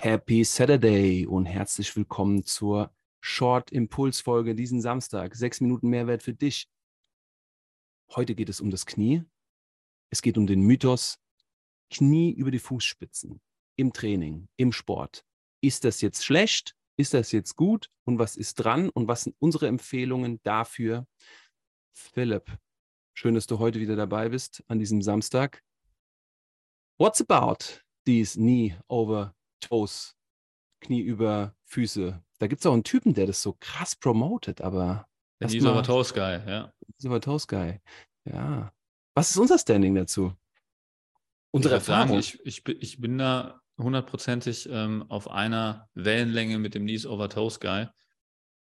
Happy Saturday und herzlich willkommen zur Short Impuls Folge diesen Samstag. Sechs Minuten Mehrwert für dich. Heute geht es um das Knie. Es geht um den Mythos Knie über die Fußspitzen im Training, im Sport. Ist das jetzt schlecht? Ist das jetzt gut? Und was ist dran? Und was sind unsere Empfehlungen dafür? Philipp, schön, dass du heute wieder dabei bist an diesem Samstag. What's about these knee over toes, Knie über Füße? Da gibt es auch einen Typen, der das so krass promotet, aber. Over toes guy, ja. Over toes guy, ja. Was ist unser Standing dazu? Unsere ich Erfahrung? Sagen, ich, ich, ich bin da hundertprozentig ähm, auf einer Wellenlänge mit dem Knees over Toes Guy.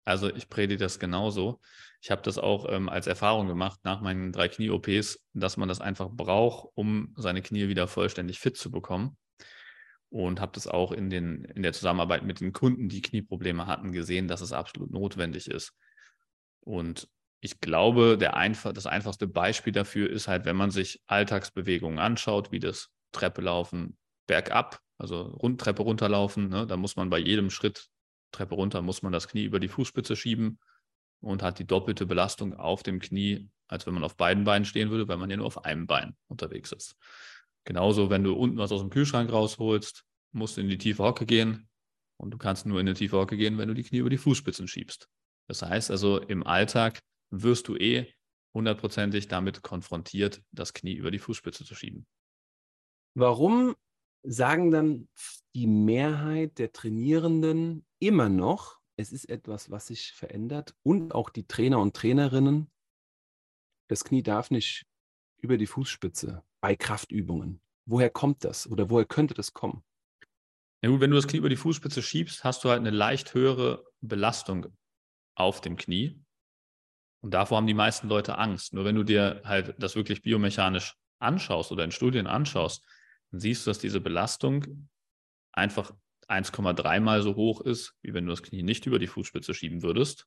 Also ich predige das genauso. Ich habe das auch ähm, als Erfahrung gemacht nach meinen drei Knie-OPs, dass man das einfach braucht, um seine Knie wieder vollständig fit zu bekommen. Und habe das auch in, den, in der Zusammenarbeit mit den Kunden, die Knieprobleme hatten, gesehen, dass es absolut notwendig ist. Und ich glaube, der einfach, das einfachste Beispiel dafür ist halt, wenn man sich Alltagsbewegungen anschaut, wie das Treppe laufen, bergab, also rund, Treppe runterlaufen. Ne? Da muss man bei jedem Schritt Treppe runter, muss man das Knie über die Fußspitze schieben und hat die doppelte Belastung auf dem Knie, als wenn man auf beiden Beinen stehen würde, weil man ja nur auf einem Bein unterwegs ist. Genauso, wenn du unten was aus dem Kühlschrank rausholst, musst du in die tiefe Hocke gehen und du kannst nur in die tiefe Hocke gehen, wenn du die Knie über die Fußspitzen schiebst. Das heißt also, im Alltag wirst du eh hundertprozentig damit konfrontiert, das Knie über die Fußspitze zu schieben. Warum sagen dann die Mehrheit der Trainierenden immer noch, es ist etwas, was sich verändert und auch die Trainer und Trainerinnen, das Knie darf nicht über die Fußspitze bei Kraftübungen. Woher kommt das oder woher könnte das kommen? Ja gut, wenn du das Knie über die Fußspitze schiebst, hast du halt eine leicht höhere Belastung auf dem Knie. Und davor haben die meisten Leute Angst. Nur wenn du dir halt das wirklich biomechanisch anschaust oder in Studien anschaust, dann siehst du, dass diese Belastung einfach 1,3 mal so hoch ist, wie wenn du das Knie nicht über die Fußspitze schieben würdest.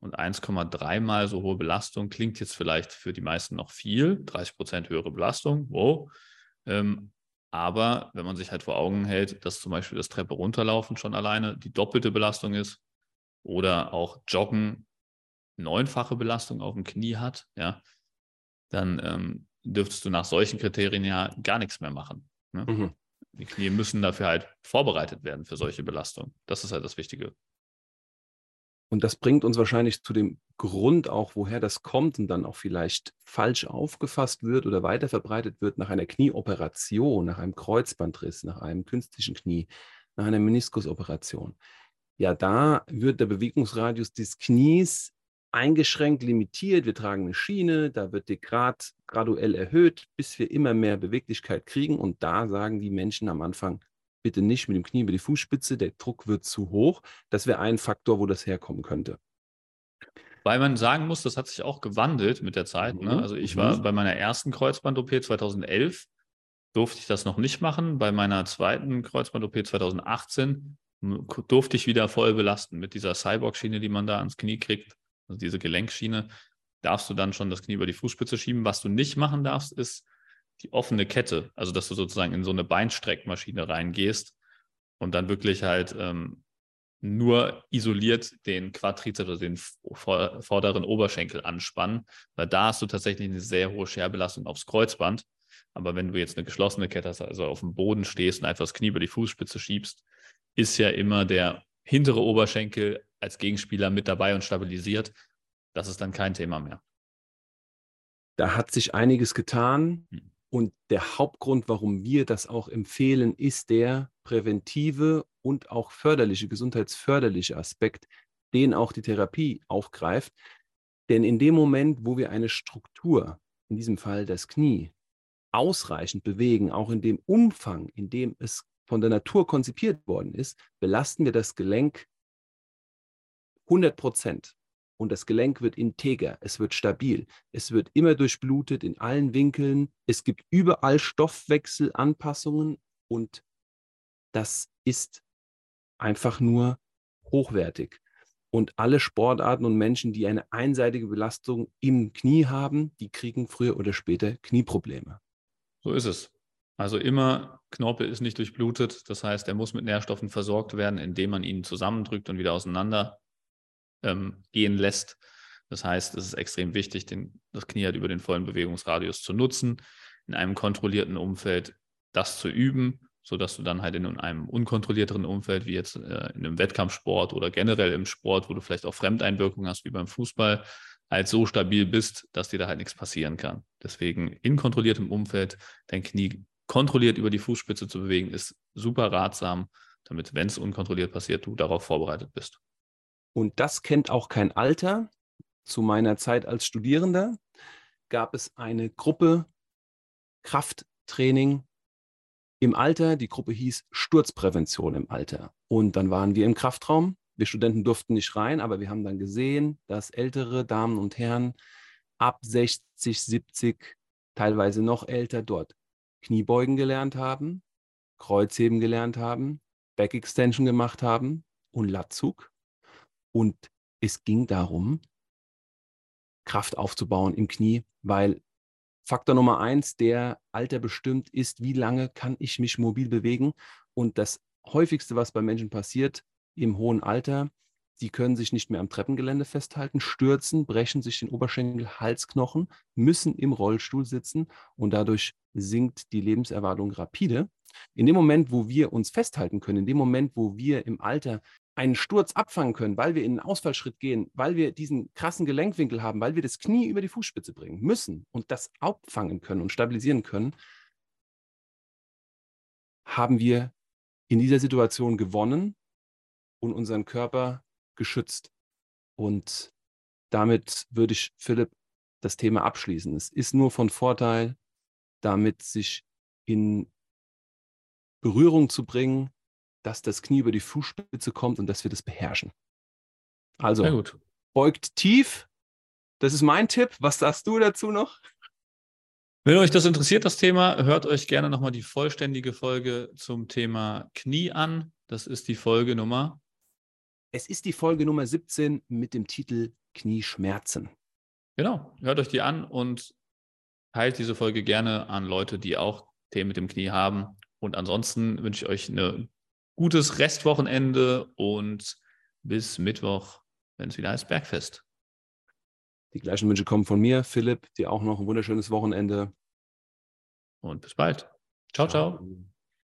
Und 1,3 mal so hohe Belastung klingt jetzt vielleicht für die meisten noch viel, 30 Prozent höhere Belastung, wow. Ähm, aber wenn man sich halt vor Augen hält, dass zum Beispiel das Treppe runterlaufen schon alleine die doppelte Belastung ist oder auch Joggen neunfache Belastung auf dem Knie hat, ja, dann ähm, dürftest du nach solchen Kriterien ja gar nichts mehr machen. Ne? Mhm. Die Knie müssen dafür halt vorbereitet werden für solche Belastungen. Das ist halt das Wichtige. Und das bringt uns wahrscheinlich zu dem Grund auch, woher das kommt und dann auch vielleicht falsch aufgefasst wird oder weiterverbreitet wird nach einer Knieoperation, nach einem Kreuzbandriss, nach einem künstlichen Knie, nach einer Meniskusoperation. Ja, da wird der Bewegungsradius des Knies eingeschränkt, limitiert. Wir tragen eine Schiene, da wird der Grad graduell erhöht, bis wir immer mehr Beweglichkeit kriegen. Und da sagen die Menschen am Anfang, bitte nicht mit dem Knie über die Fußspitze, der Druck wird zu hoch. Das wäre ein Faktor, wo das herkommen könnte. Weil man sagen muss, das hat sich auch gewandelt mit der Zeit. Ne? Mhm. Ne? Also ich war mhm. bei meiner ersten Kreuzband-OP 2011, durfte ich das noch nicht machen. Bei meiner zweiten Kreuzband-OP 2018 durfte ich wieder voll belasten mit dieser Cyborg-Schiene, die man da ans Knie kriegt also diese Gelenkschiene, darfst du dann schon das Knie über die Fußspitze schieben. Was du nicht machen darfst, ist die offene Kette, also dass du sozusagen in so eine Beinstreckmaschine reingehst und dann wirklich halt ähm, nur isoliert den Quadrizeps, also den vorderen Oberschenkel anspannen, weil da hast du tatsächlich eine sehr hohe Scherbelastung aufs Kreuzband. Aber wenn du jetzt eine geschlossene Kette hast, also auf dem Boden stehst und einfach das Knie über die Fußspitze schiebst, ist ja immer der hintere Oberschenkel als Gegenspieler mit dabei und stabilisiert, das ist dann kein Thema mehr. Da hat sich einiges getan. Hm. Und der Hauptgrund, warum wir das auch empfehlen, ist der präventive und auch förderliche, gesundheitsförderliche Aspekt, den auch die Therapie aufgreift. Denn in dem Moment, wo wir eine Struktur, in diesem Fall das Knie, ausreichend bewegen, auch in dem Umfang, in dem es von der Natur konzipiert worden ist, belasten wir das Gelenk 100 Prozent. Und das Gelenk wird integer, es wird stabil, es wird immer durchblutet in allen Winkeln, es gibt überall Stoffwechselanpassungen und das ist einfach nur hochwertig. Und alle Sportarten und Menschen, die eine einseitige Belastung im Knie haben, die kriegen früher oder später Knieprobleme. So ist es. Also immer, Knorpel ist nicht durchblutet. Das heißt, er muss mit Nährstoffen versorgt werden, indem man ihn zusammendrückt und wieder auseinander ähm, gehen lässt. Das heißt, es ist extrem wichtig, den, das Knie halt über den vollen Bewegungsradius zu nutzen, in einem kontrollierten Umfeld das zu üben, sodass du dann halt in einem unkontrollierteren Umfeld, wie jetzt äh, in einem Wettkampfsport oder generell im Sport, wo du vielleicht auch Fremdeinwirkungen hast, wie beim Fußball, halt so stabil bist, dass dir da halt nichts passieren kann. Deswegen in kontrolliertem Umfeld dein Knie kontrolliert über die Fußspitze zu bewegen, ist super ratsam, damit, wenn es unkontrolliert passiert, du darauf vorbereitet bist. Und das kennt auch kein Alter. Zu meiner Zeit als Studierender gab es eine Gruppe Krafttraining im Alter. Die Gruppe hieß Sturzprävention im Alter. Und dann waren wir im Kraftraum. Wir Studenten durften nicht rein, aber wir haben dann gesehen, dass ältere Damen und Herren ab 60, 70, teilweise noch älter dort Kniebeugen gelernt haben, Kreuzheben gelernt haben, Back Extension gemacht haben und Latzug. Und es ging darum, Kraft aufzubauen im Knie, weil Faktor Nummer eins, der Alter bestimmt, ist, wie lange kann ich mich mobil bewegen. Und das häufigste, was bei Menschen passiert im hohen Alter, die können sich nicht mehr am Treppengelände festhalten, stürzen, brechen sich den Oberschenkel, Halsknochen, müssen im Rollstuhl sitzen und dadurch sinkt die Lebenserwartung rapide. In dem Moment, wo wir uns festhalten können, in dem Moment, wo wir im Alter einen Sturz abfangen können, weil wir in einen Ausfallschritt gehen, weil wir diesen krassen Gelenkwinkel haben, weil wir das Knie über die Fußspitze bringen müssen und das abfangen können und stabilisieren können, haben wir in dieser Situation gewonnen und unseren Körper geschützt. Und damit würde ich, Philipp, das Thema abschließen. Es ist nur von Vorteil, damit sich in Berührung zu bringen dass das Knie über die Fußspitze kommt und dass wir das beherrschen. Also, beugt tief. Das ist mein Tipp. Was sagst du dazu noch? Wenn euch das interessiert, das Thema, hört euch gerne nochmal die vollständige Folge zum Thema Knie an. Das ist die Folge Nummer. Es ist die Folge Nummer 17 mit dem Titel Knieschmerzen. Genau, hört euch die an und teilt diese Folge gerne an Leute, die auch Themen mit dem Knie haben. Und ansonsten wünsche ich euch eine gutes Restwochenende und bis Mittwoch, wenn es wieder heißt Bergfest. Die gleichen Wünsche kommen von mir, Philipp. Dir auch noch ein wunderschönes Wochenende. Und bis bald. ciao. ciao. ciao.